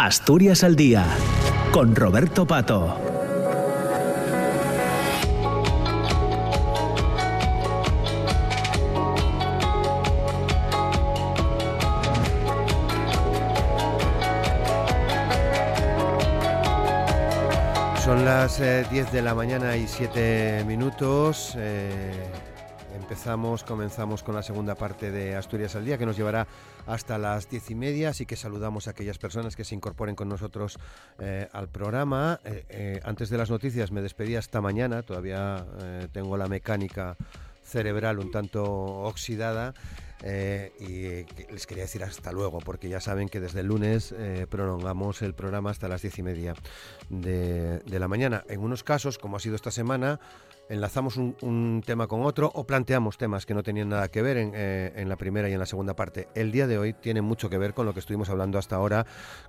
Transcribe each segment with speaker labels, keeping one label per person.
Speaker 1: Asturias al Día, con Roberto Pato.
Speaker 2: Son las 10 eh, de la mañana y 7 minutos. Eh, empezamos, comenzamos con la segunda parte de Asturias al Día que nos llevará hasta las diez y media, así que saludamos a aquellas personas que se incorporen con nosotros eh, al programa. antes de las noticias me despedí hasta mañana, todavía tengo la mecánica cerebral un tanto oxidada. Eh, y les quería decir hasta luego, porque ya saben que desde el lunes eh, prolongamos el programa hasta las diez y media de la mañana. En unos casos, como ha sido esta semana, enlazamos un, tema con otro o planteamos temas que no tenían nada que ver eh, en, la primera y en la segunda parte. El día de hoy tiene mucho que ver con lo que estuvimos hablando hasta ahora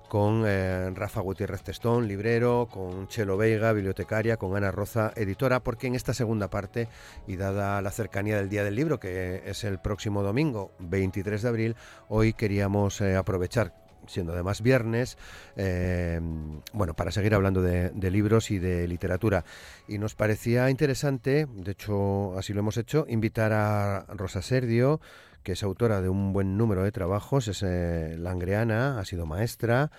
Speaker 2: con eh, Rafa Gutiérrez Testón, librero, con Chelo Veiga, bibliotecaria, con Ana Roza, editora, porque en esta segunda parte, y dada la cercanía del Día del Libro, que es el próximo domingo, 23 de abril, hoy queríamos eh, aprovechar siendo además viernes, eh, bueno, para seguir hablando de, libros y de literatura. Y nos parecía interesante, de hecho así lo hemos hecho, invitar a Rosa Serdio, que es autora de un buen número de trabajos, es eh, langreana, ha sido maestra,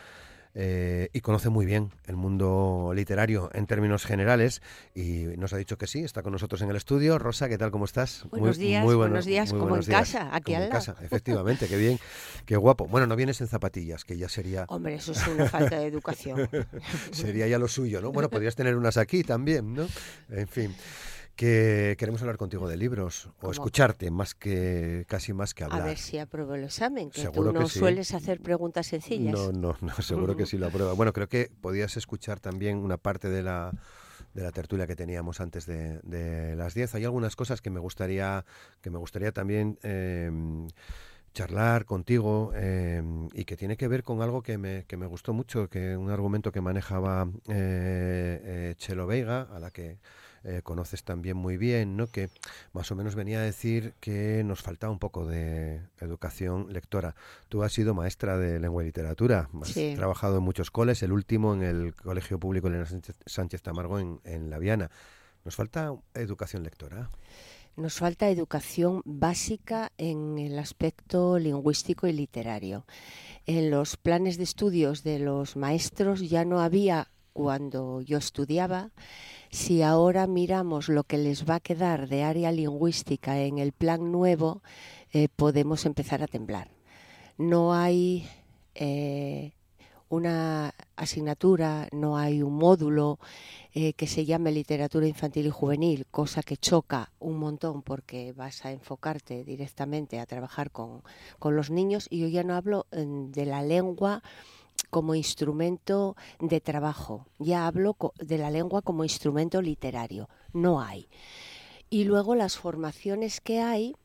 Speaker 2: eh, y conoce muy bien el mundo literario en términos generales y nos ha dicho que sí, está con nosotros en el estudio. Rosa, ¿qué tal? ¿Cómo estás?
Speaker 3: Buenos días, muy buenos, días, como en casa, aquí al lado. En casa,
Speaker 2: efectivamente, qué bien, qué guapo. Bueno, no vienes en zapatillas, que ya sería...
Speaker 3: Hombre, eso es una falta de educación.
Speaker 2: sería ya lo suyo, ¿no? Bueno, podrías tener unas aquí también, ¿no? En fin que queremos hablar contigo de libros o escucharte más que casi más que hablar.
Speaker 3: A ver si apruebo el examen, que tú no sueles hacer preguntas sencillas.
Speaker 2: No, no, no, seguro que sí lo aprueba. Bueno, creo que podías escuchar también una parte de la de la tertulia que teníamos antes de, las 10. Hay algunas cosas que me gustaría que me gustaría también em, charlar contigo em, y que tiene que ver con algo que me, que me gustó mucho, que un argumento que manejaba eh, eh, Chelo Veiga, a la que eh, conoces también muy bien, ¿no? que más o menos venía a decir que nos faltaba un poco de educación lectora. Tú has sido maestra de lengua y literatura, has trabajado en muchos coles, el último en el Colegio Público Elena Sánchez, Tamargo en, en La Viana. ¿Nos falta educación lectora?
Speaker 3: Nos falta educación básica en el aspecto lingüístico y literario. En los planes de estudios de los maestros ya no había cuando yo estudiaba si ahora miramos lo que les va a quedar de área lingüística en el plan nuevo, eh, podemos empezar a temblar. No hay eh, una asignatura, no hay un módulo eh, que se llame literatura infantil y juvenil, cosa que choca un montón porque vas a enfocarte directamente a trabajar con, con los niños y yo ya no hablo de la lengua como instrumento de trabajo, ya hablo de la lengua como instrumento literario, no hay. Y luego las formaciones que hay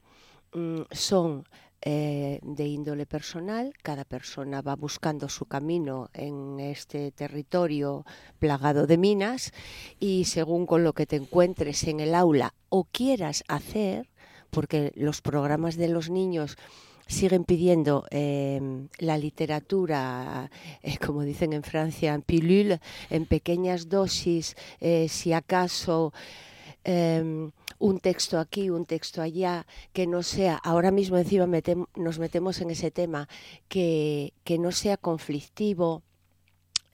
Speaker 3: mm, son eh, de índole personal, cada persona va buscando su camino en este territorio plagado de minas y según con lo que te encuentres en el aula o quieras hacer, porque los programas de los niños siguen pidiendo em, la literatura, eh, como dicen en Francia, en pilule, en pequeñas dosis, eh, si acaso em, un texto aquí, un texto allá, que no sea, ahora mismo encima nos metemos en ese tema, que, que no sea conflictivo,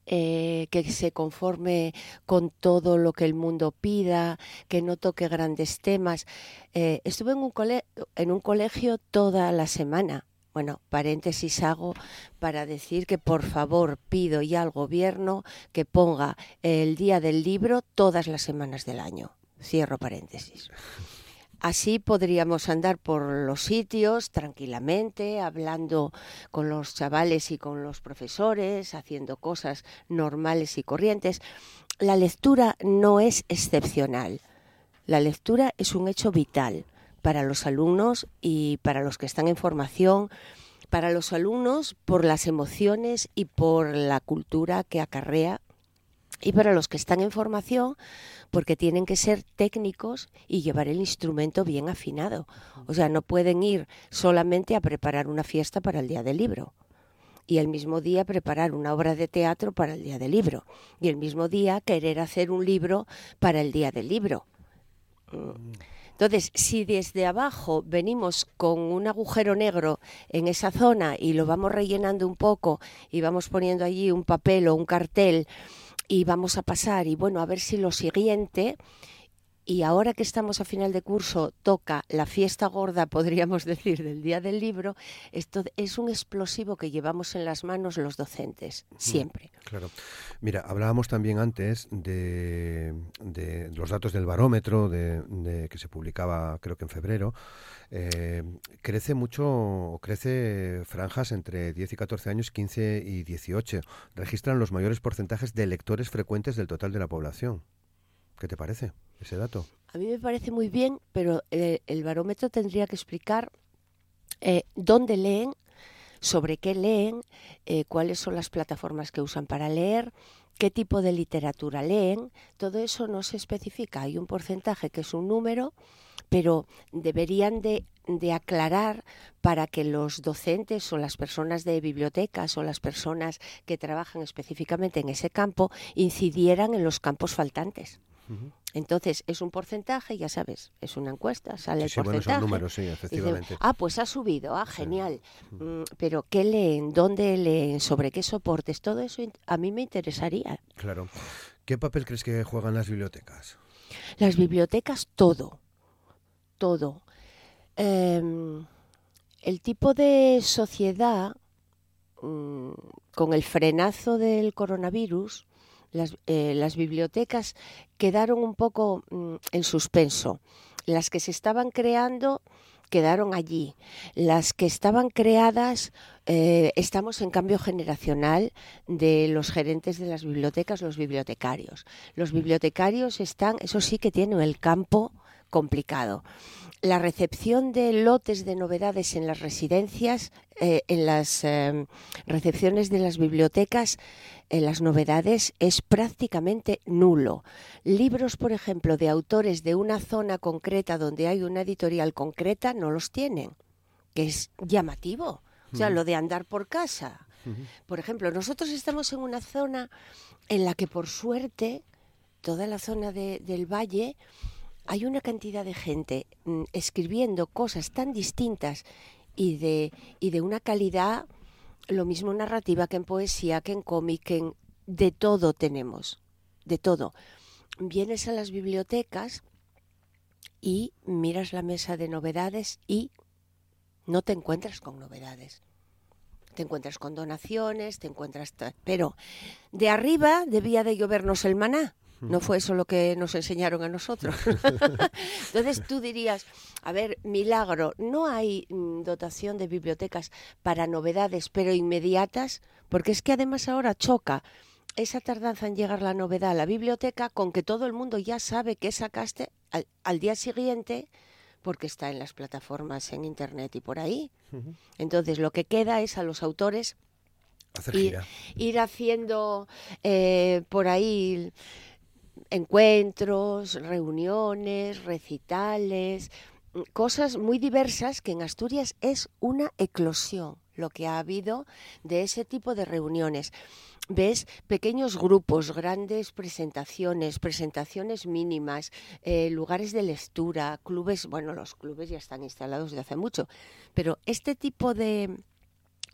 Speaker 3: eh, que se conforme con todo lo que el mundo pida, que no toque grandes temas. Eh, estuve en un, en un colegio toda la semana. Bueno, paréntesis hago para decir que por favor pido ya al gobierno que ponga el día del libro todas las semanas del año. Cierro paréntesis. Así podríamos andar por los sitios tranquilamente, hablando con los chavales y con los profesores, haciendo cosas normales y corrientes. La lectura no es excepcional. La lectura es un hecho vital para los alumnos y para los que están en formación, para los alumnos por las emociones y por la cultura que acarrea y para los que están en formación porque tienen que ser técnicos y llevar el instrumento bien afinado. O sea, no pueden ir solamente a preparar una fiesta para el día del libro. y el mismo día preparar una obra de teatro para el Día del Libro y el mismo día querer hacer un libro para el Día del Libro. Mm. Entonces, si desde abajo venimos con un agujero negro en esa zona y lo vamos rellenando un poco y vamos poniendo allí un papel o un cartel y vamos a pasar y bueno, a ver si lo siguiente y ahora que estamos a final de curso toca la fiesta gorda, podríamos decir, del Día del Libro, esto es un explosivo que llevamos en las manos los docentes, siempre.
Speaker 2: Claro. Mira, hablábamos también antes de, los datos del barómetro de, que se publicaba creo que en febrero. Eh, crece mucho, crece franjas entre 10 y 14 años, 15 y 18. Registran los mayores porcentajes de lectores frecuentes del total de la población. ¿Qué te parece ese dato?
Speaker 3: A mí me parece muy bien, pero eh, el barómetro tendría que explicar eh, dónde leen, sobre qué leen, eh, cuáles son las plataformas que usan para leer, qué tipo de literatura leen. Todo eso no se especifica. Hay un porcentaje que es un número, pero deberían de, de, aclarar para que los docentes o las personas de bibliotecas o las personas que trabajan específicamente en ese campo incidieran en los campos faltantes. Entonces es un porcentaje, ya sabes, es una encuesta, sale el porcentaje.
Speaker 2: números, sí, efectivamente.
Speaker 3: ah, pues ha subido, ah, genial. Mm, pero ¿qué leen? ¿Dónde leen? ¿Sobre qué soportes? Todo eso a mí me interesaría.
Speaker 2: Claro. ¿Qué papel crees que juegan las bibliotecas?
Speaker 3: Las bibliotecas, todo. Todo. Em, el tipo de sociedad, mm, con el frenazo del coronavirus, eh, las, bibliotecas quedaron un poco mm, en suspenso. Las que se estaban creando quedaron allí. Las que estaban creadas, eh, estamos en cambio generacional de los gerentes de las bibliotecas, los bibliotecarios. Los bibliotecarios están, eso sí que tienen el campo complicado la recepción de lotes de novedades en las residencias, eh, en las em, recepciones de las bibliotecas, en las novedades es prácticamente nulo. Libros, por ejemplo, de autores de una zona concreta donde hay una editorial concreta no los tienen, que es llamativo. O sea, lo de andar por casa. Por ejemplo, nosotros estamos en una zona en la que por suerte toda la zona del valle hay una cantidad de gente mm, escribiendo cosas tan distintas y de, y de una calidad, lo mismo narrativa que en poesía, que en cómic, que en, de todo tenemos, de todo. Vienes a las bibliotecas y miras la mesa de novedades y no te encuentras con novedades. Te encuentras con donaciones, te encuentras... Pero de arriba debía de llovernos el maná no fue eso lo que nos enseñaron a nosotros. Entonces tú dirías, a ver, milagro, no hay mm, dotación de bibliotecas para novedades, pero inmediatas, porque es que además ahora choca esa tardanza en llegar la novedad a la biblioteca con que todo el mundo ya sabe que sacaste al, día siguiente porque está en las plataformas en internet y por ahí. Entonces lo que queda es a los autores ir, haciendo eh, por ahí encuentros, reuniones, recitales, mm, cosas muy diversas que en Asturias es una eclosión lo que ha habido de ese tipo de reuniones. Ves pequeños grupos, grandes presentaciones, presentaciones mínimas, eh, lugares de lectura, clubes, bueno, los clubes ya están instalados desde hace mucho, pero este tipo de,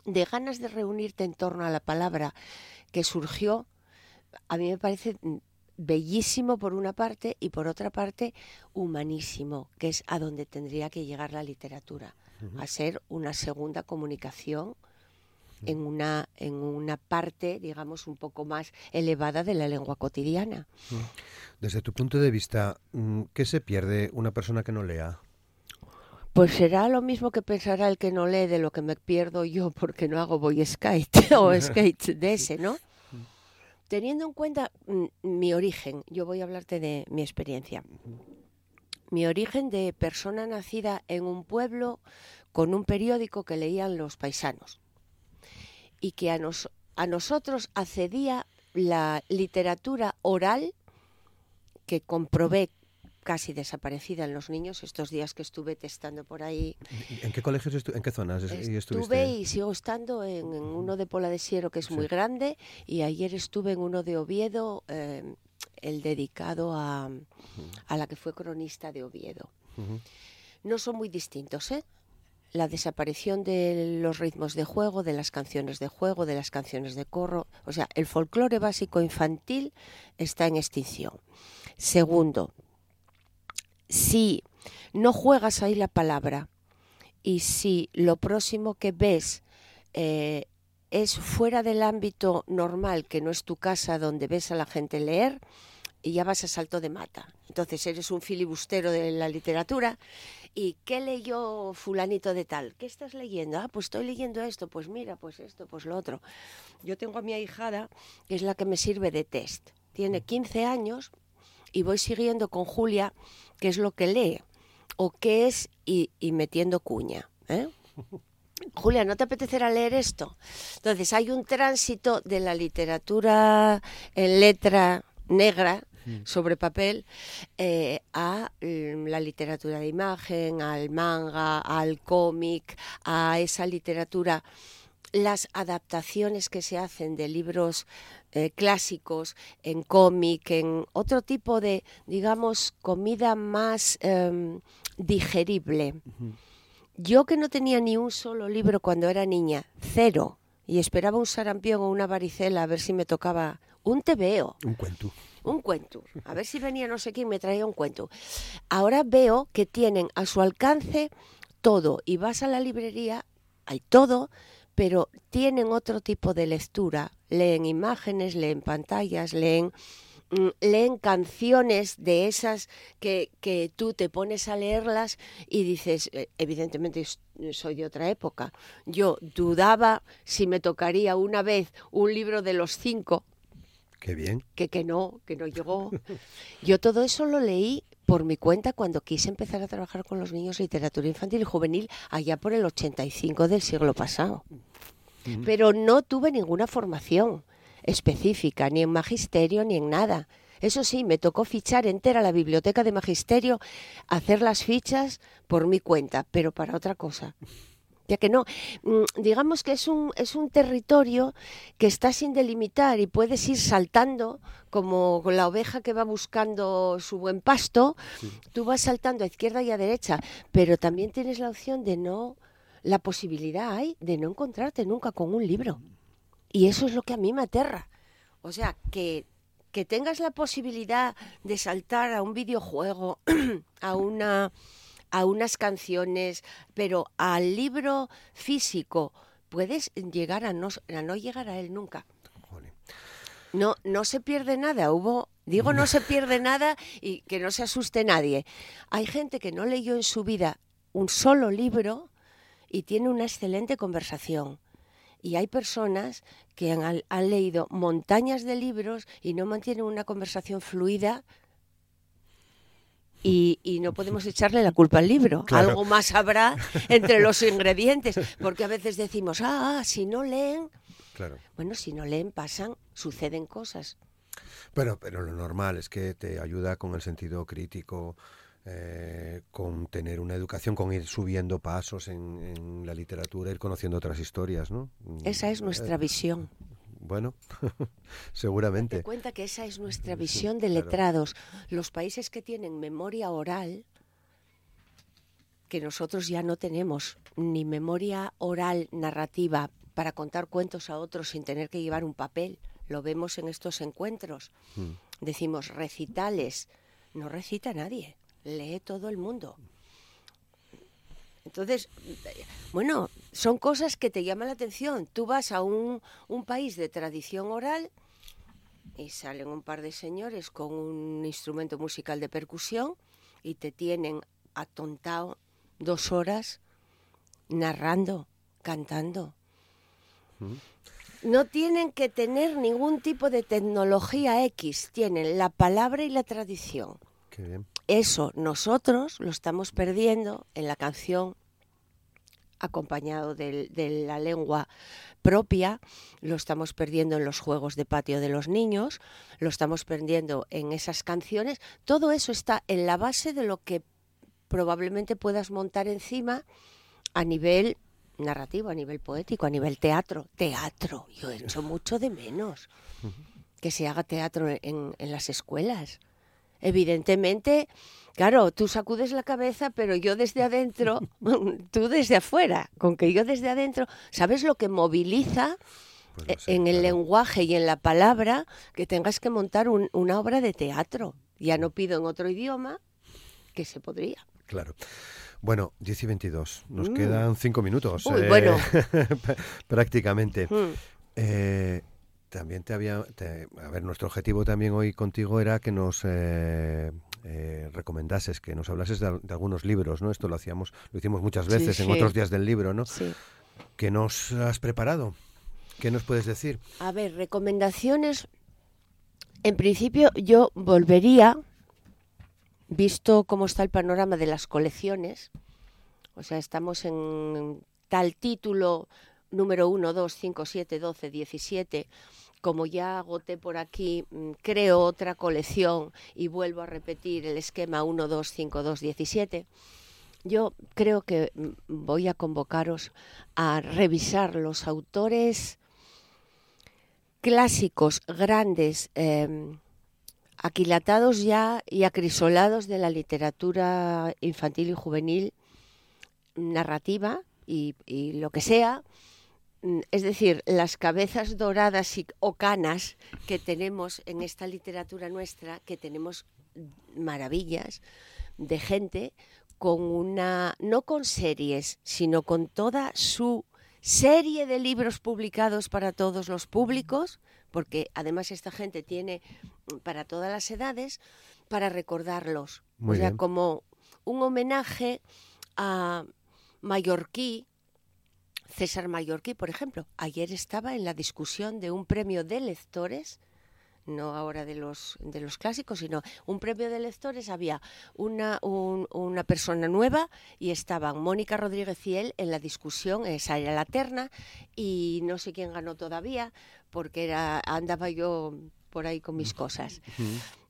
Speaker 3: de ganas de reunirte en torno a la palabra que surgió, a mí me parece mm, bellísimo por una parte y por otra parte humanísimo, que es a donde tendría que llegar la literatura, a ser una segunda comunicación en una, en una parte, digamos, un poco más elevada de la lengua cotidiana.
Speaker 2: Desde tu punto de vista, mm, ¿qué se pierde una persona que no lea?
Speaker 3: Pues será lo mismo que pensará el que no lee de lo que me pierdo yo porque no hago boy skate o skate de ese, ¿no? Teniendo en cuenta mm, mi origen, yo voy a hablarte de mi experiencia. Mi origen de persona nacida en un pueblo con un periódico que leían los paisanos y que a, nos, a nosotros accedía la literatura oral que comprobé casi desaparecida en los niños estos días que estuve testando por ahí.
Speaker 2: ¿En qué colegios, en qué zonas estuviste?
Speaker 3: Estuve y sigo estando en, uno de Pola de Siero, que es muy grande, y ayer estuve en uno de Oviedo, eh, el dedicado a, a, la que fue cronista de Oviedo. No son muy distintos, ¿eh? la desaparición de los ritmos de juego, de las canciones de juego, de las canciones de corro. O sea, el folclore básico infantil está en extinción. Segundo, si no juegas ahí la palabra y si lo próximo que ves eh, es fuera del ámbito normal, que no es tu casa donde ves a la gente leer, y ya vas a salto de mata. Entonces eres un filibustero de la literatura ¿Y qué leyó fulanito de tal? ¿Qué estás leyendo? Ah, pues estoy leyendo esto, pues mira, pues esto, pues lo otro. Yo tengo a mi ahijada, que es la que me sirve de test. Tiene 15 años y voy siguiendo con Julia qué es lo que lee o qué es y, metiendo cuña. ¿eh? Julia, ¿no te apetecerá leer esto? Entonces hay un tránsito de la literatura en letra negra Mm. sobre papel eh, a mm, la literatura de imagen, al manga, al cómic, a esa literatura las adaptaciones que se hacen de libros eh, clásicos en cómic, en otro tipo de, digamos, comida más em, digerible. Yo que no tenía ni un solo libro cuando era niña, cero, y esperaba un sarampión o una varicela a ver si me tocaba un tebeo.
Speaker 2: Un cuento
Speaker 3: un cuento. A ver si venía no sé quién me traía un cuento. Ahora veo que tienen a su alcance todo y vas a la librería, hay todo, pero tienen otro tipo de lectura. Leen imágenes, leen pantallas, leen mm, leen canciones de esas que, que, tú te pones a leerlas y dices, eh, evidentemente soy de otra época. Yo dudaba si me tocaría una vez un libro de los cinco,
Speaker 2: Qué bien.
Speaker 3: Que, que no, que no llegó. Yo todo eso lo leí por mi cuenta cuando quise empezar a trabajar con los niños literatura infantil y juvenil allá por el 85 del siglo pasado. Pero no tuve ninguna formación específica, ni en magisterio, ni en nada. Eso sí, me tocó fichar entera la biblioteca de magisterio, hacer las fichas por mi cuenta, pero para otra cosa ya que no. Mm, digamos que es un, es un territorio que está sin delimitar y puedes ir saltando como la oveja que va buscando su buen pasto, tú vas saltando a izquierda y a derecha, pero también tienes la opción de no, la posibilidad hay de no encontrarte nunca con un libro. Y eso es lo que a mí me aterra. O sea, que, que tengas la posibilidad de saltar a un videojuego, a una a unas canciones, pero al libro físico puedes llegar a no, no llegar a él nunca. No, no se pierde nada. Hubo, digo, no se pierde nada y que no se asuste nadie. Hay gente que no leyó en su vida un solo libro y tiene una excelente conversación. Y hay personas que han, han leído montañas de libros y no mantienen una conversación fluida y, no podemos echarle la culpa al libro. Algo más habrá entre los ingredientes, porque a veces decimos, ah, ah, si no leen, claro. bueno, si no leen pasan, suceden cosas.
Speaker 2: Pero, pero lo normal es que te ayuda con el sentido crítico, eh, con tener una educación, con ir subiendo pasos en, en, la literatura, ir conociendo otras historias, ¿no?
Speaker 3: Esa es nuestra eh, visión.
Speaker 2: Bueno, seguramente.
Speaker 3: Te cuenta que esa es nuestra visión de letrados. Los países que tienen memoria oral, que nosotros ya no tenemos, ni memoria oral narrativa para contar cuentos a otros sin tener que llevar un papel. Lo vemos en estos encuentros. Mm. Decimos recitales. No recita nadie, lee todo el mundo. Entonces, bueno, son cosas que te llaman la atención. Tú vas a un, país de tradición oral y salen un par de señores con un instrumento musical de percusión y te tienen atontado dos horas narrando, cantando. Mm. No tienen que tener ningún tipo de tecnología X, tienen la palabra y la tradición. Eso nosotros lo estamos perdiendo en la canción acompañado de, la lengua propia, lo estamos perdiendo en los juegos de patio de los niños, lo estamos perdiendo en esas canciones. Todo eso está en la base de lo que probablemente puedas montar encima a nivel narrativo, a nivel poético, a nivel teatro. Teatro, yo he hecho mucho de menos que se haga teatro en, en las escuelas. Evidentemente, Claro, tú sacudes la cabeza, pero yo desde adentro, tú desde afuera, con que yo desde adentro, ¿sabes lo que moviliza pues en el lenguaje y en la palabra que tengas que montar una obra de teatro? Ya no pido en otro idioma, que se podría.
Speaker 2: Claro. Bueno, 10 y 22. Nos mm. quedan cinco minutos.
Speaker 3: Uy, bueno.
Speaker 2: prácticamente. Mm. Eh, también te había... a ver, nuestro objetivo también hoy contigo era que nos... Eh, eh, recomendases, que nos hablases de, algunos libros, ¿no? Esto lo hacíamos, lo hicimos muchas veces en otros días del libro, ¿no?
Speaker 3: Sí.
Speaker 2: ¿Qué nos has preparado? ¿Qué nos puedes decir?
Speaker 3: A ver, recomendaciones. En principio, yo volvería, visto cómo está el panorama de las colecciones, o sea, estamos en tal título número 1, 2, 5, 7, 12, 17 como ya agoté por aquí, mm, creo otra colección y vuelvo a repetir el esquema 1, 2, 5, 2, 17. Yo creo que mm, voy a convocaros a revisar los autores clásicos, grandes, em, aquilatados ya y acrisolados de la literatura infantil y juvenil, narrativa y lo que sea, es decir, las cabezas doradas y, o canas que tenemos en esta literatura nuestra, que tenemos maravillas de gente con una, no con series, sino con toda su serie de libros publicados para todos los públicos, porque además esta gente tiene mm, para todas las edades, para recordarlos. o sea, como un homenaje a Mallorquí, César Mallorquí, por ejemplo, ayer estaba en la discusión de un premio de lectores, no ahora de los, de los clásicos, sino un premio de lectores, había una, una persona nueva y estaban Mónica Rodríguez y él en la discusión, esa era la terna, y no sé quién ganó todavía, porque era, andaba yo por ahí con mis cosas.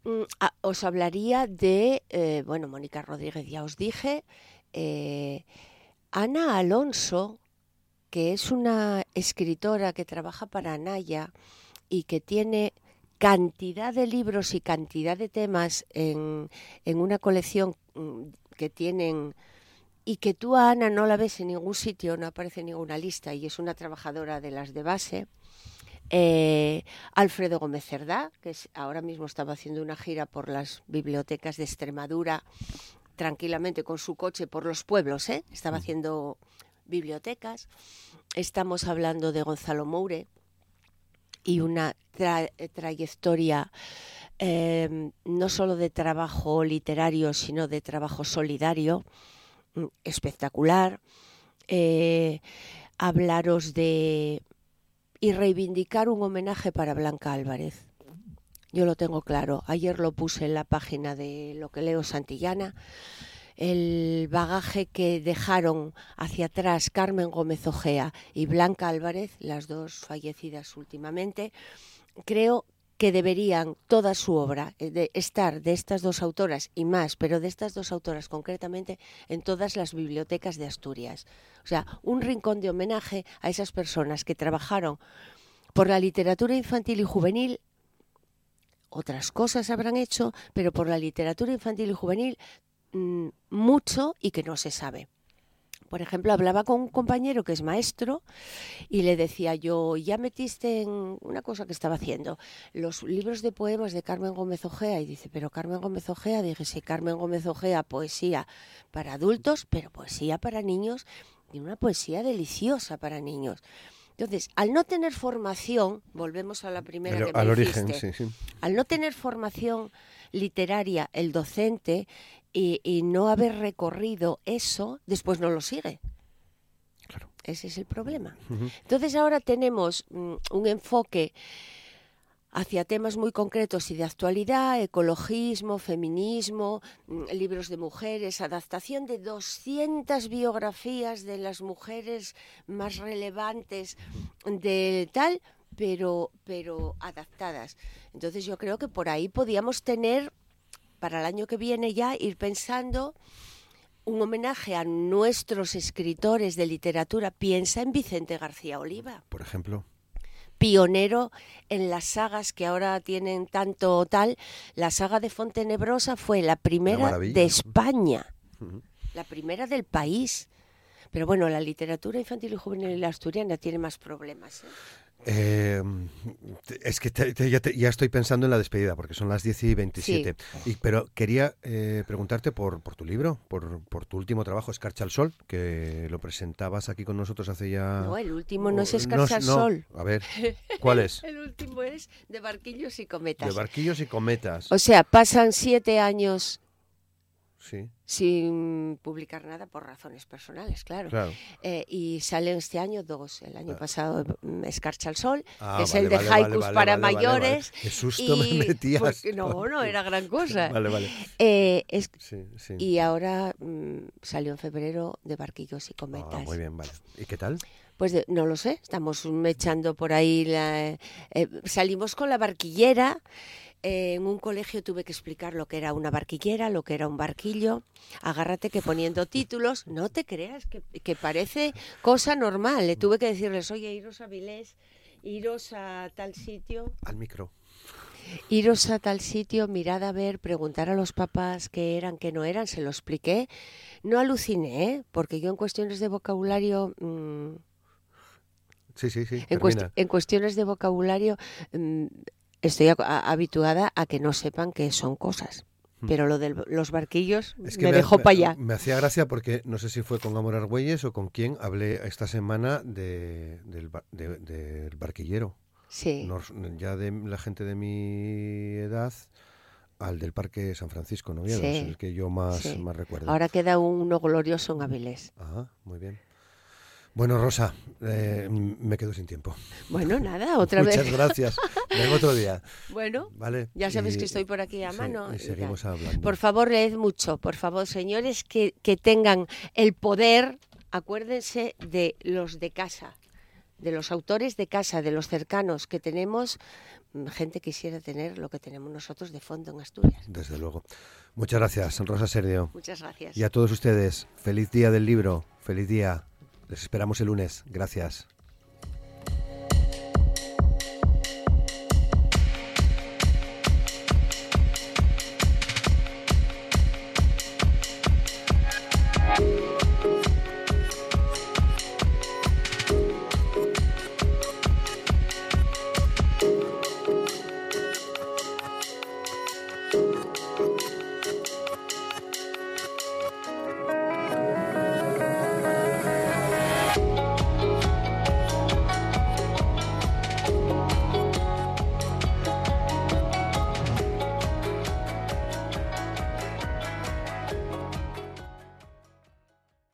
Speaker 3: Mm, os hablaría de, eh, bueno, Mónica Rodríguez ya os dije, eh, Ana Alonso, que es una escritora que trabaja para Anaya y que tiene cantidad de libros y cantidad de temas en, una colección mm, que tienen y que tú a Ana no la ves en ningún sitio, no aparece en ninguna lista y es una trabajadora de las de base. Eh, Alfredo Gómez Cerdá, que ahora mismo estaba haciendo una gira por las bibliotecas de Extremadura tranquilamente con su coche por los pueblos, ¿eh? estaba haciendo bibliotecas. Estamos hablando de Gonzalo Moure y una trayectoria em, no solo de trabajo literario, sino de trabajo solidario, mm, espectacular. Eh, hablaros de y reivindicar un homenaje para Blanca Álvarez. Yo lo tengo claro. Ayer lo puse en la página de Lo que leo Santillana el bagaje que dejaron hacia atrás Carmen Gómez Ojea y Blanca Álvarez, las dos fallecidas últimamente, creo que deberían toda su obra eh, estar de estas dos autoras y más, pero de estas dos autoras concretamente en todas las bibliotecas de Asturias. O sea, un rincón de homenaje a esas personas que trabajaron por la literatura infantil y juvenil otras cosas habrán hecho, pero por la literatura infantil y juvenil mucho y que no se sabe. Por ejemplo, hablaba con un compañero que es maestro y le decía yo, ya metiste en una cosa que estaba haciendo, los libros de poemas de Carmen Gómez Ojea. Y dice, pero Carmen Gómez Ojea, dije, sí, Carmen Gómez Ojea, poesía para adultos, pero poesía para niños y una poesía deliciosa para niños. Entonces, al no tener formación, volvemos a la primera que me
Speaker 2: al origen, sí, sí.
Speaker 3: al no tener formación literaria el docente y, no haber recorrido eso, después no lo sigue. Ese es el problema. Entonces ahora tenemos mm, un enfoque hacia temas muy concretos y de actualidad, ecologismo, feminismo, mm, libros de mujeres, adaptación de 200 biografías de las mujeres más relevantes de tal, pero, pero adaptadas. Entonces yo creo que por ahí podíamos tener, para el año que viene ya, ir pensando un homenaje a nuestros escritores de literatura. Piensa en Vicente García Oliva.
Speaker 2: Por ejemplo
Speaker 3: pionero en las sagas que ahora tienen tanto tal. La saga de Fontenebrosa fue la primera de España, la primera del país. Pero bueno, la literatura infantil y juvenil asturiana tiene más problemas. ¿eh?
Speaker 2: Eh, es que ya, estoy pensando en la despedida, porque son las 10 y 27. Y, pero quería eh, preguntarte por, por tu libro, por, por tu último trabajo, Escarcha al Sol, que lo presentabas aquí con nosotros hace ya...
Speaker 3: No, el último no es Escarcha al Sol.
Speaker 2: A ver, ¿cuál es?
Speaker 3: el último es De Barquillos y Cometas.
Speaker 2: De Barquillos y Cometas.
Speaker 3: O sea, pasan siete años
Speaker 2: Sí.
Speaker 3: sin publicar nada por razones personales, claro. Eh, y salen este año dos. El año pasado mm, Escarcha al Sol,
Speaker 2: ah,
Speaker 3: que es el de haikus para mayores.
Speaker 2: Qué susto me metías.
Speaker 3: Pues, no, no era gran cosa.
Speaker 2: vale, vale.
Speaker 3: Eh, y ahora mm, salió en febrero de Barquillos y ah, Cometas.
Speaker 2: muy bien, vale. ¿Y qué tal?
Speaker 3: Pues no lo sé, estamos echando por ahí. La, eh, salimos con la barquillera en un colegio tuve que explicar lo que era una barquillera, lo que era un barquillo. Agárrate que poniendo títulos, no te creas que, parece cosa normal. Le tuve que decirles, oye, iros a Vilés, iros a tal sitio.
Speaker 2: Al micro.
Speaker 3: Iros a tal sitio, mirad a ver, preguntar a los papás qué eran, qué no eran, se lo expliqué. No aluciné, ¿eh? porque yo en cuestiones de vocabulario...
Speaker 2: Mm, sí, sí, sí.
Speaker 3: En, en, cuestiones de vocabulario mm, estoy habituada a que no sepan que son cosas. Hmm. Pero lo de los barquillos me, dejó para allá.
Speaker 2: Me hacía gracia porque no sé si fue con Amor Argüelles o con quién hablé esta semana de, del, barquillero.
Speaker 3: Sí.
Speaker 2: ya de la gente de mi edad al del Parque San Francisco, ¿no? Es el que yo más, más recuerdo.
Speaker 3: Ahora queda uno glorioso en Avilés.
Speaker 2: Ajá, muy bien. Bueno, Rosa, eh, me quedo sin tiempo.
Speaker 3: Bueno, nada, otra vez.
Speaker 2: Muchas gracias. Vengo otro día.
Speaker 3: Bueno, vale. ya sabes que estoy por aquí a mano.
Speaker 2: y seguimos hablando.
Speaker 3: Por favor, leed mucho. Por favor, señores, que, que tengan el poder, acuérdense de los de casa, de los autores de casa, de los cercanos que tenemos. Mm, gente quisiera tener lo que tenemos nosotros de fondo en Asturias.
Speaker 2: Desde luego. Muchas gracias, Rosa Sergio.
Speaker 3: Muchas gracias.
Speaker 2: Y a todos ustedes, feliz día del libro, feliz día. Les esperamos el lunes. Gracias.